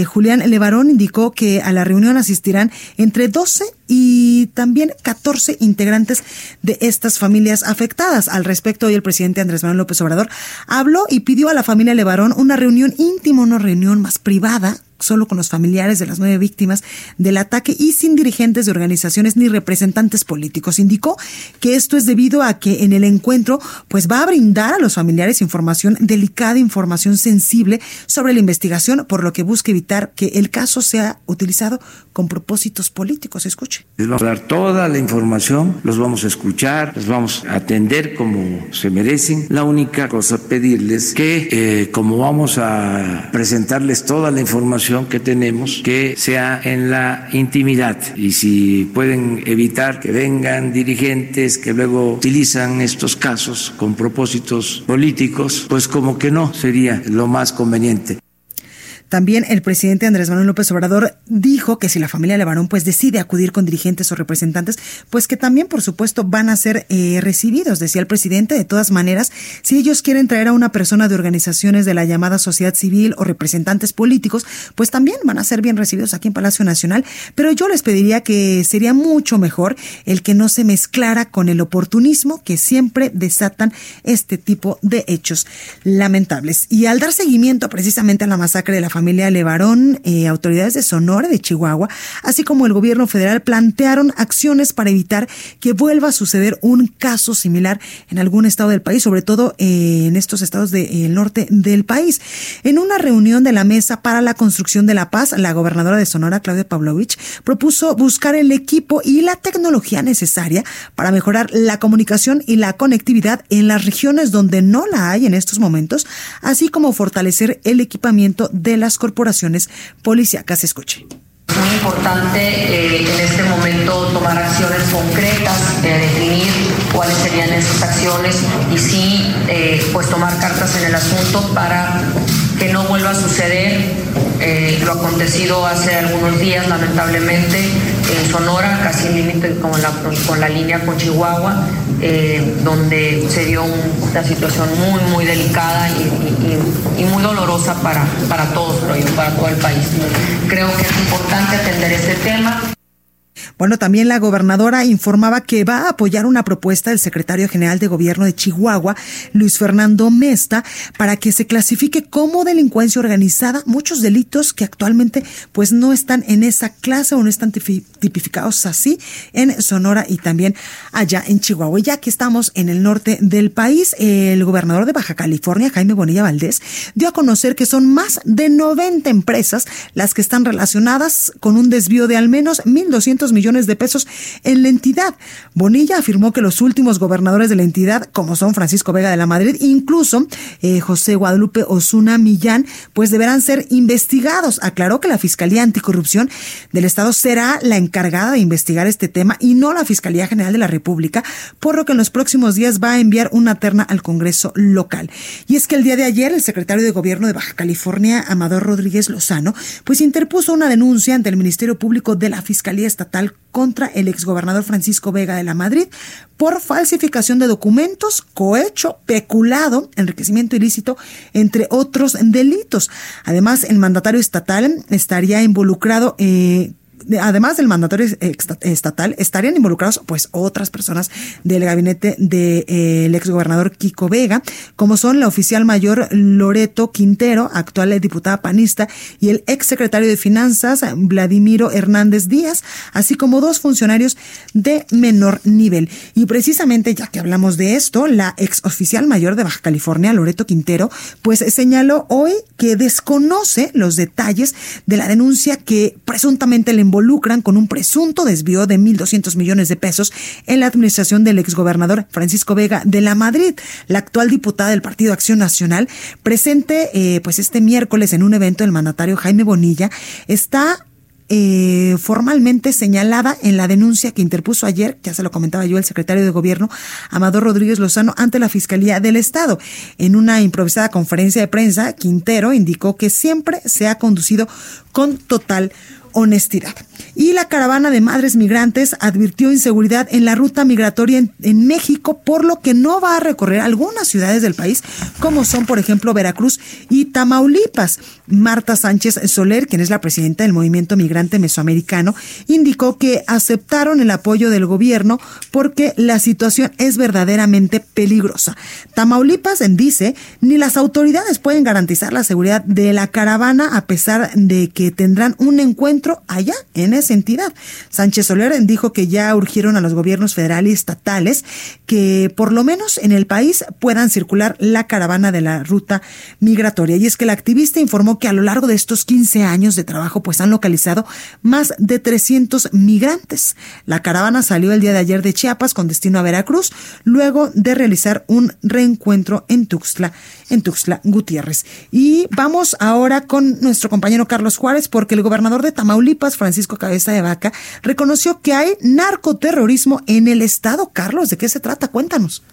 Julián Levarón indicó que a la reunión asistirán entre 12 y también 14 14 integrantes de estas familias afectadas. Al respecto, hoy el presidente Andrés Manuel López Obrador habló y pidió a la familia Levarón una reunión íntima, una reunión más privada solo con los familiares de las nueve víctimas del ataque y sin dirigentes de organizaciones ni representantes políticos. Indicó que esto es debido a que en el encuentro pues va a brindar a los familiares información delicada, información sensible sobre la investigación, por lo que busca evitar que el caso sea utilizado con propósitos políticos. Escuche. Les vamos a dar toda la información, los vamos a escuchar, los vamos a atender como se merecen. La única cosa pedirles que eh, como vamos a presentarles toda la información que tenemos que sea en la intimidad y si pueden evitar que vengan dirigentes que luego utilizan estos casos con propósitos políticos, pues como que no sería lo más conveniente. También el presidente Andrés Manuel López Obrador dijo que si la familia Levarón pues decide acudir con dirigentes o representantes, pues que también por supuesto van a ser eh, recibidos, decía el presidente. De todas maneras, si ellos quieren traer a una persona de organizaciones de la llamada sociedad civil o representantes políticos, pues también van a ser bien recibidos aquí en Palacio Nacional. Pero yo les pediría que sería mucho mejor el que no se mezclara con el oportunismo que siempre desatan este tipo de hechos lamentables. Y al dar seguimiento precisamente a la masacre de la familia familia Levarón, eh, autoridades de Sonora, de Chihuahua, así como el gobierno federal plantearon acciones para evitar que vuelva a suceder un caso similar en algún estado del país, sobre todo eh, en estos estados del eh, norte del país. En una reunión de la Mesa para la Construcción de la Paz, la gobernadora de Sonora, Claudia Pavlovich, propuso buscar el equipo y la tecnología necesaria para mejorar la comunicación y la conectividad en las regiones donde no la hay en estos momentos, así como fortalecer el equipamiento de las corporaciones policíacas. Escuche. Es muy importante eh, en este momento tomar acciones concretas, eh, definir cuáles serían esas acciones y sí, eh, pues tomar cartas en el asunto para que no vuelva a suceder lo acontecido hace algunos días, lamentablemente, en Sonora, casi en límite con la, con la línea con Chihuahua, eh, donde se dio una situación muy, muy delicada y, muy dolorosa para, para todos, para todo el país. Creo que es importante atender este tema. Bueno, también la gobernadora informaba que va a apoyar una propuesta del secretario general de gobierno de Chihuahua, Luis Fernando Mesta, para que se clasifique como delincuencia organizada muchos delitos que actualmente pues no están en esa clase o no están tipificados así en Sonora y también allá en Chihuahua. ya que estamos en el norte del país, el gobernador de Baja California, Jaime Bonilla Valdés, dio a conocer que son más de 90 empresas las que están relacionadas con un desvío de al menos 1.200 millones de pesos en la entidad. Bonilla afirmó que los últimos gobernadores de la entidad, como son Francisco Vega de la Madrid, incluso eh, José Guadalupe Osuna Millán, pues deberán ser investigados. Aclaró que la Fiscalía Anticorrupción del Estado será la encargada de investigar este tema y no la Fiscalía General de la República, por lo que en los próximos días va a enviar una terna al Congreso local. Y es que el día de ayer el secretario de Gobierno de Baja California, Amador Rodríguez Lozano, pues interpuso una denuncia ante el Ministerio Público de la Fiscalía Estatal contra el exgobernador Francisco Vega de la Madrid por falsificación de documentos, cohecho, peculado, enriquecimiento ilícito, entre otros delitos. Además, el mandatario estatal estaría involucrado eh, además del mandatorio estatal, estarían involucrados pues otras personas del gabinete del eh, ex exgobernador Kiko Vega, como son la oficial mayor Loreto Quintero, actual diputada panista, y el ex secretario de Finanzas Vladimiro Hernández Díaz, así como dos funcionarios de menor nivel. Y precisamente, ya que hablamos de esto, la ex oficial mayor de Baja California, Loreto Quintero, pues señaló hoy que desconoce los detalles de la denuncia que presuntamente le involucran con un presunto desvío de 1.200 millones de pesos en la administración del exgobernador Francisco Vega de la Madrid, la actual diputada del Partido Acción Nacional, presente eh, pues este miércoles en un evento del mandatario Jaime Bonilla, está eh, formalmente señalada en la denuncia que interpuso ayer, ya se lo comentaba yo, el secretario de Gobierno, Amador Rodríguez Lozano, ante la Fiscalía del Estado. En una improvisada conferencia de prensa, Quintero indicó que siempre se ha conducido con total honestidad. Y la caravana de madres migrantes advirtió inseguridad en la ruta migratoria en, México, por lo que no va a recorrer algunas ciudades del país, como son, por ejemplo, Veracruz y Tamaulipas. Marta Sánchez Soler, quien es la presidenta del Movimiento Migrante Mesoamericano, indicó que aceptaron el apoyo del gobierno porque la situación es verdaderamente peligrosa. Tamaulipas dice, ni las autoridades pueden garantizar la seguridad de la caravana a pesar de que tendrán un encuentro allá en entidad. Sánchez Soler dijo que ya urgieron a los gobiernos federales y estatales que por lo menos en el país puedan circular la caravana de la ruta migratoria. Y es que el activista informó que a lo largo de estos 15 años de trabajo pues han localizado más de 300 migrantes. La caravana salió el día de ayer de Chiapas con destino a Veracruz luego de realizar un reencuentro en Tuxtla, en Tuxtla Gutiérrez. Y vamos ahora con nuestro compañero Carlos Juárez porque el gobernador de Tamaulipas, Francisco Cabeza de Vaca, reconoció que hay narcoterrorismo en el estado. Carlos, ¿de qué se trata? Cuéntanos.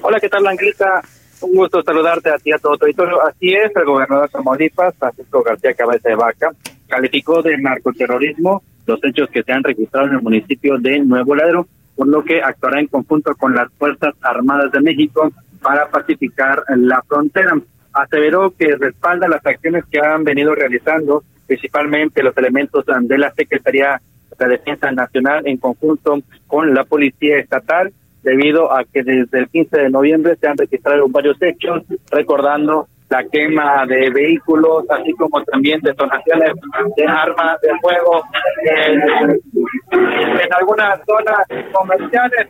Hola, ¿qué tal, Blanquita? Un gusto saludarte a ti a todo tu auditorio. Así es, el gobernador de Tamaulipas, Francisco García Cabeza de Vaca, calificó de narcoterrorismo los hechos que se han registrado en el municipio de Nuevo Ladero, por lo que actuará en conjunto con las Fuerzas Armadas de México para pacificar la frontera. Aseveró que respalda las acciones que han venido realizando, principalmente los elementos de la Secretaría de Defensa Nacional en conjunto con la Policía Estatal debido a que desde el 15 de noviembre se han registrado varios hechos, recordando la quema de vehículos, así como también detonaciones de armas de fuego en, algunas zonas comerciales.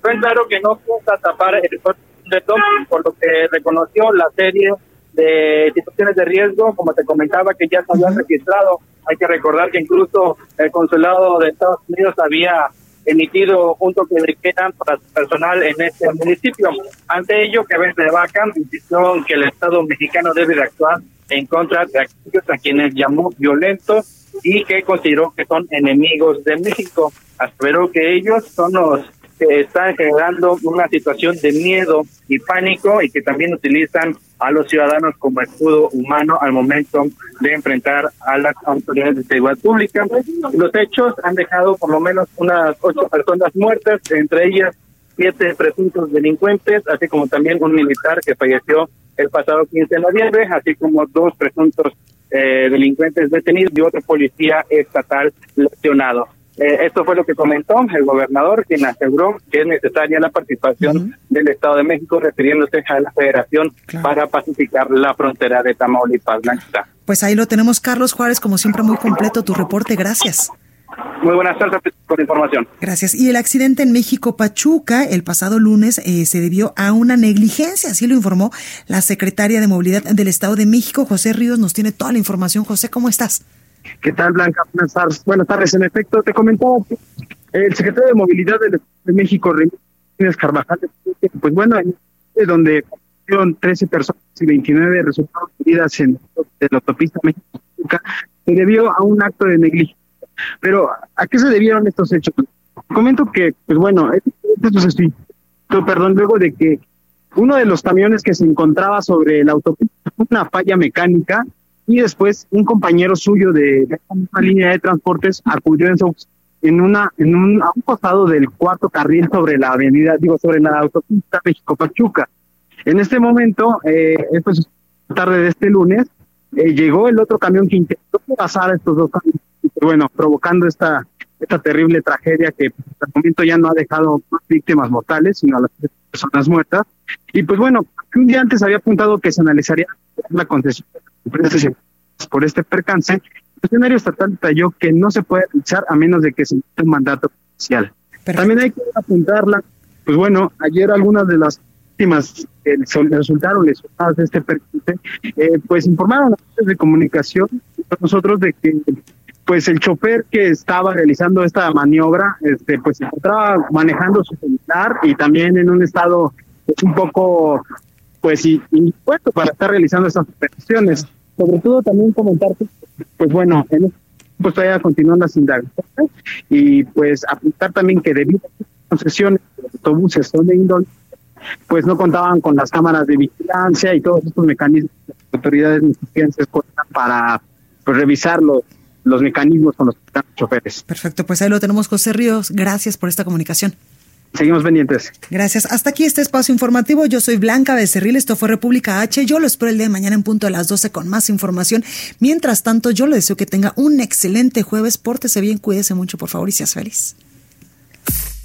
Fue claro que no pudo tapar el de por lo que reconoció la serie de situaciones de riesgo, como te comentaba, que ya se habían registrado. Hay que recordar que incluso el consulado de Estados Unidos había emitido un toque de queda para su personal en este municipio. Ante ello, que de Vaca insistió que el Estado mexicano debe de actuar en contra de aquellos a quienes llamó violentos y que consideró que son enemigos de México. Aseveró que ellos son los que están generando una situación de miedo y pánico y que también utilizan a los ciudadanos como escudo humano al momento de enfrentar a las autoridades de seguridad pública. Los hechos han dejado por lo menos unas ocho personas muertas, entre ellas siete presuntos delincuentes, así como también un militar que falleció el pasado 15 de noviembre, así como dos presuntos eh, delincuentes detenidos y otro policía estatal lesionado. Eh, esto fue lo que comentó el gobernador, quien aseguró que es necesaria la participación del Estado de México, refiriéndose a la Federación para pacificar la frontera de Tamaulipas. Blanca. Pues ahí lo tenemos, Carlos Juárez, como siempre, muy completo tu reporte. Gracias. Muy buenas tardes por la información. Gracias. Y el accidente en México Pachuca el pasado lunes eh, se debió a una negligencia, así lo informó la secretaria de Movilidad del Estado de México, José Ríos. Nos tiene toda la información. José, ¿cómo estás? ¿Qué tal, Blanca? Buenas tardes. Buenas tardes. En efecto, te comentaba el secretario de Movilidad de México, René Carvajal, pues bueno, de donde fueron 13 personas y 29 resultados heridas en, la autopista México se debió a un acto de negligencia. Pero, ¿a qué se debieron estos hechos? Comento que, pues bueno, esto se perdón, luego de que uno de los camiones que se encontraba sobre la autopista una falla mecánica y después un compañero suyo de, una línea de transportes acudió en, en una en un, a un costado del cuarto carril sobre la avenida, digo, sobre la autopista México-Pachuca. En este momento, eh, esto es tarde de este lunes, eh, llegó el otro camión que intentó pasar estos dos camiones, bueno, provocando esta esta terrible tragedia que hasta el momento ya no ha dejado víctimas mortales, sino a las personas muertas. Y pues bueno, un día antes había apuntado que se analizaría la concesión por este percance, el funcionario estatal detalló que no se puede realizar a menos de que se un mandato oficial. También hay que apuntarla, pues bueno, ayer algunas de las víctimas que resultaron lesionadas de este percance, eh, pues informaron a los medios de comunicación nosotros de que pues el chofer que estaba realizando esta maniobra, este, pues se encontraba manejando su celular y también en un estado pues, un poco pues impuesto para estar realizando estas operaciones. Sobre todo también comentarte, pues bueno, en este pues todavía continúan las indagaciones y pues apuntar también que debido a las concesiones de autobuses son de índole, pues no contaban con las cámaras de vigilancia y todos estos mecanismos que las autoridades mexicanas para pues, revisar los, los mecanismos con los choferes. Perfecto, pues ahí lo tenemos, José Ríos. Gracias por esta comunicación. Seguimos pendientes. Gracias. Hasta aquí este espacio informativo. Yo soy Blanca Becerril. Esto fue República H. Yo lo espero el día de mañana en punto a las 12 con más información. Mientras tanto, yo le deseo que tenga un excelente jueves. Pórtese bien, cuídese mucho, por favor, y seas feliz.